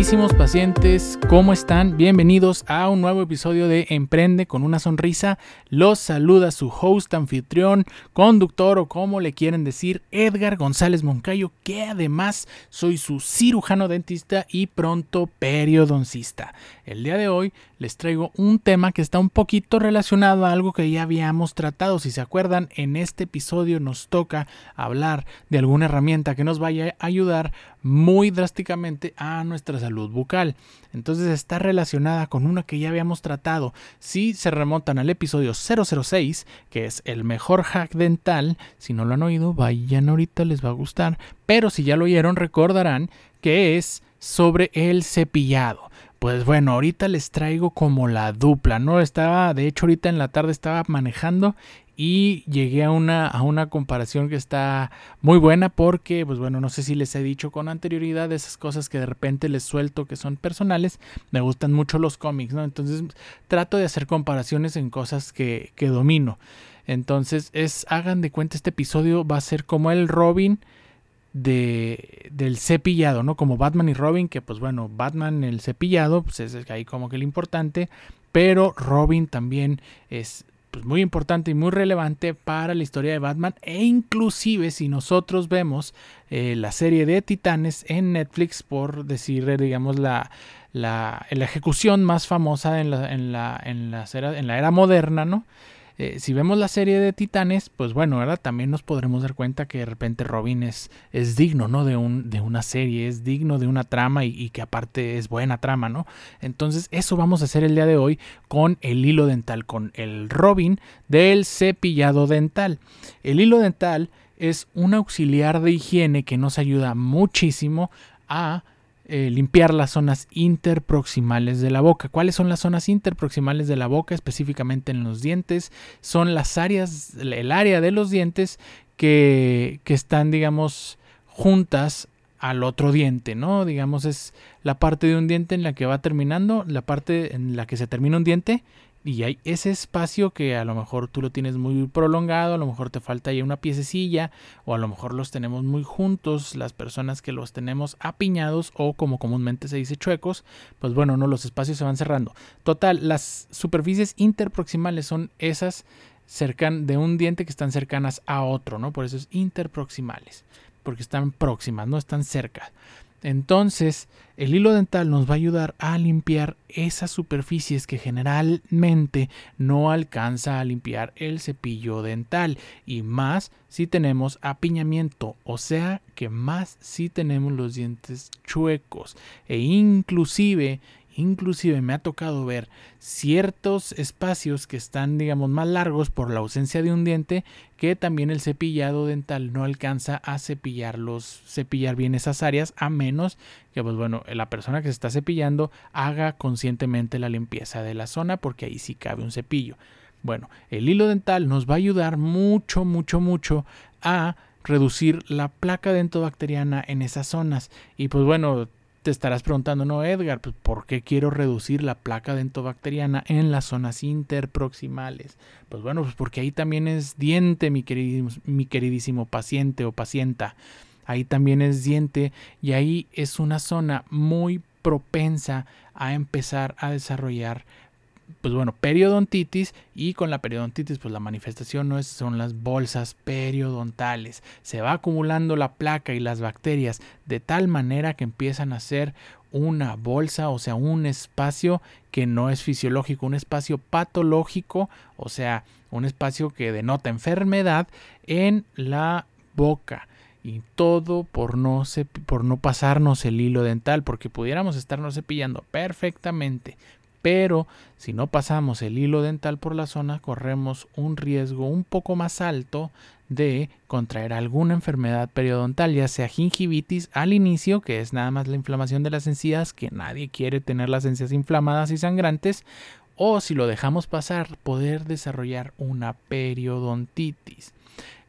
Estimadísimos pacientes, ¿cómo están? Bienvenidos a un nuevo episodio de Emprende con una sonrisa. Los saluda su host, anfitrión, conductor o como le quieren decir, Edgar González Moncayo, que además soy su cirujano dentista y pronto periodoncista. El día de hoy les traigo un tema que está un poquito relacionado a algo que ya habíamos tratado. Si se acuerdan, en este episodio nos toca hablar de alguna herramienta que nos vaya a ayudar muy drásticamente a nuestra salud bucal. Entonces está relacionada con una que ya habíamos tratado. Si se remontan al episodio 006, que es el mejor hack dental, si no lo han oído, vayan ahorita, les va a gustar. Pero si ya lo oyeron, recordarán que es sobre el cepillado. Pues bueno, ahorita les traigo como la dupla, ¿no? Estaba, de hecho, ahorita en la tarde estaba manejando y llegué a una, a una comparación que está muy buena porque, pues bueno, no sé si les he dicho con anterioridad esas cosas que de repente les suelto que son personales, me gustan mucho los cómics, ¿no? Entonces trato de hacer comparaciones en cosas que, que domino. Entonces es, hagan de cuenta, este episodio va a ser como el Robin de, del cepillado, ¿no? Como Batman y Robin, que pues bueno, Batman el cepillado, pues es ahí como que el importante, pero Robin también es pues, muy importante y muy relevante para la historia de Batman e inclusive si nosotros vemos eh, la serie de Titanes en Netflix por decir digamos la, la, la ejecución más famosa en la, en la, en la, en la era moderna, ¿no? Eh, si vemos la serie de Titanes, pues bueno, ¿verdad? También nos podremos dar cuenta que de repente Robin es, es digno, ¿no? De, un, de una serie, es digno de una trama y, que aparte es buena trama, ¿no? Entonces eso vamos a hacer el día de hoy con el hilo dental, con el Robin del cepillado dental. El hilo dental es un auxiliar de higiene que nos ayuda muchísimo a eh, limpiar las zonas interproximales de la boca. ¿Cuáles son las zonas interproximales de la boca? Específicamente en los dientes. Son las áreas, el área de los dientes que, que están, digamos, juntas al otro diente, ¿no? Digamos, es la parte de un diente en la que va terminando, la parte en la que se termina un diente y hay ese espacio que a lo mejor tú lo tienes muy prolongado, a lo mejor te falta ahí una piececilla, o a lo mejor los tenemos muy juntos, las personas que los tenemos apiñados o como comúnmente se dice chuecos, pues bueno, no, los espacios se van cerrando. Total, las superficies interproximales son esas cercan de un diente que están cercanas a otro, ¿no? Por eso es interproximales, porque están próximas, no están cerca. Entonces, el hilo dental nos va a ayudar a limpiar esas superficies que generalmente no alcanza a limpiar el cepillo dental. Y más si tenemos apiñamiento, o sea que más si tenemos los dientes chuecos. E inclusive Inclusive me ha tocado ver ciertos espacios que están, digamos, más largos por la ausencia de un diente que también el cepillado dental no alcanza a cepillarlos, cepillar bien esas áreas a menos que, pues bueno, la persona que se está cepillando haga conscientemente la limpieza de la zona porque ahí sí cabe un cepillo. Bueno, el hilo dental nos va a ayudar mucho, mucho, mucho a reducir la placa dentobacteriana en esas zonas. Y pues bueno, te estarás preguntando, no, Edgar, pues, ¿por qué quiero reducir la placa dentobacteriana en las zonas interproximales? Pues bueno, pues porque ahí también es diente, mi queridísimo, mi queridísimo paciente o pacienta. Ahí también es diente y ahí es una zona muy propensa a empezar a desarrollar pues bueno, periodontitis y con la periodontitis pues la manifestación no es, son las bolsas periodontales. Se va acumulando la placa y las bacterias de tal manera que empiezan a ser una bolsa, o sea, un espacio que no es fisiológico, un espacio patológico, o sea, un espacio que denota enfermedad en la boca y todo por no, por no pasarnos el hilo dental, porque pudiéramos estarnos cepillando perfectamente, pero si no pasamos el hilo dental por la zona, corremos un riesgo un poco más alto de contraer alguna enfermedad periodontal, ya sea gingivitis al inicio, que es nada más la inflamación de las encías, que nadie quiere tener las encías inflamadas y sangrantes, o si lo dejamos pasar, poder desarrollar una periodontitis.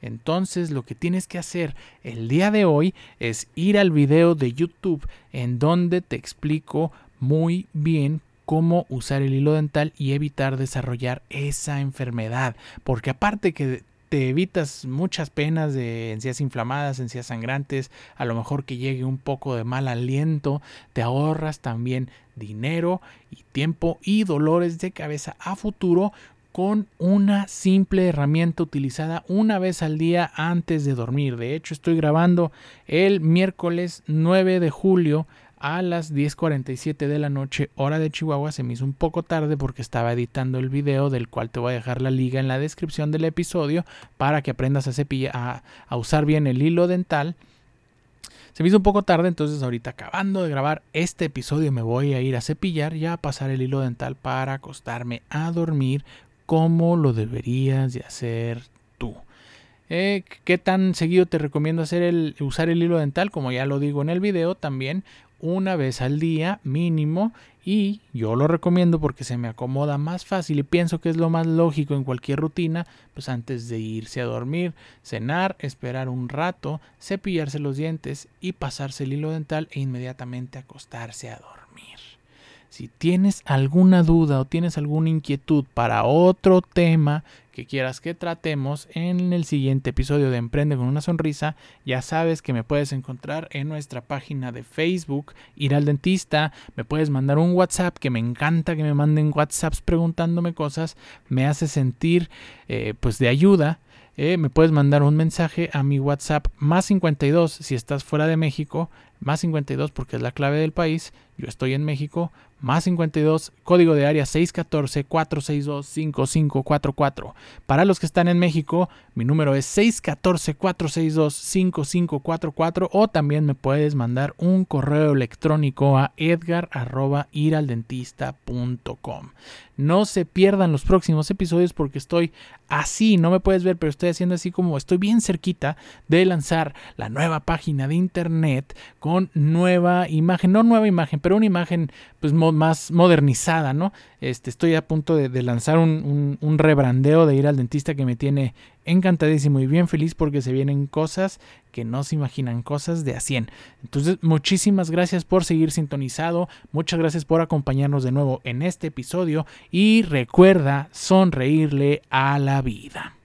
Entonces lo que tienes que hacer el día de hoy es ir al video de YouTube en donde te explico muy bien cómo usar el hilo dental y evitar desarrollar esa enfermedad. Porque aparte que te evitas muchas penas de encías inflamadas, encías sangrantes, a lo mejor que llegue un poco de mal aliento, te ahorras también dinero y tiempo y dolores de cabeza a futuro con una simple herramienta utilizada una vez al día antes de dormir. De hecho, estoy grabando el miércoles 9 de julio a las 10.47 de la noche, hora de Chihuahua. Se me hizo un poco tarde porque estaba editando el video, del cual te voy a dejar la liga en la descripción del episodio para que aprendas a, cepillar, a, usar bien el hilo dental. Se me hizo un poco tarde, entonces ahorita acabando de grabar este episodio me voy a ir a cepillar y a pasar el hilo dental para acostarme a dormir como lo deberías de hacer tú. Eh, ¿Qué tan seguido te recomiendo hacer el, usar el hilo dental? Como ya lo digo en el video, también una vez al día mínimo y yo lo recomiendo porque se me acomoda más fácil y pienso que es lo más lógico en cualquier rutina, pues antes de irse a dormir, cenar, esperar un rato, cepillarse los dientes y pasarse el hilo dental e inmediatamente acostarse a dormir. Si tienes alguna duda o tienes alguna inquietud para otro tema que quieras que tratemos en el siguiente episodio de Emprende con una sonrisa, ya sabes que me puedes encontrar en nuestra página de Facebook, ir al dentista, me puedes mandar un WhatsApp, que me encanta que me manden WhatsApps preguntándome cosas, me hace sentir eh, pues de ayuda. Eh, me puedes mandar un mensaje a mi WhatsApp más 52 si estás fuera de México, más 52 porque es la clave del país, yo estoy en México, más 52, código de área 614-462-5544. Para los que están en México, mi número es 614-462-5544 o también me puedes mandar un correo electrónico a edgar.iraldentista.com. No se pierdan los próximos episodios porque estoy así, no me puedes ver, pero estoy haciendo así como estoy bien cerquita de lanzar la nueva página de internet con nueva imagen, no nueva imagen, pero una imagen pues más modernizada, ¿no? Este, estoy a punto de, lanzar un, un, rebrandeo de ir al dentista que me tiene encantadísimo y bien feliz porque se vienen cosas que no se imaginan, cosas de a 100. Entonces, muchísimas gracias por seguir sintonizado, muchas gracias por acompañarnos de nuevo en este episodio y recuerda sonreírle a la vida.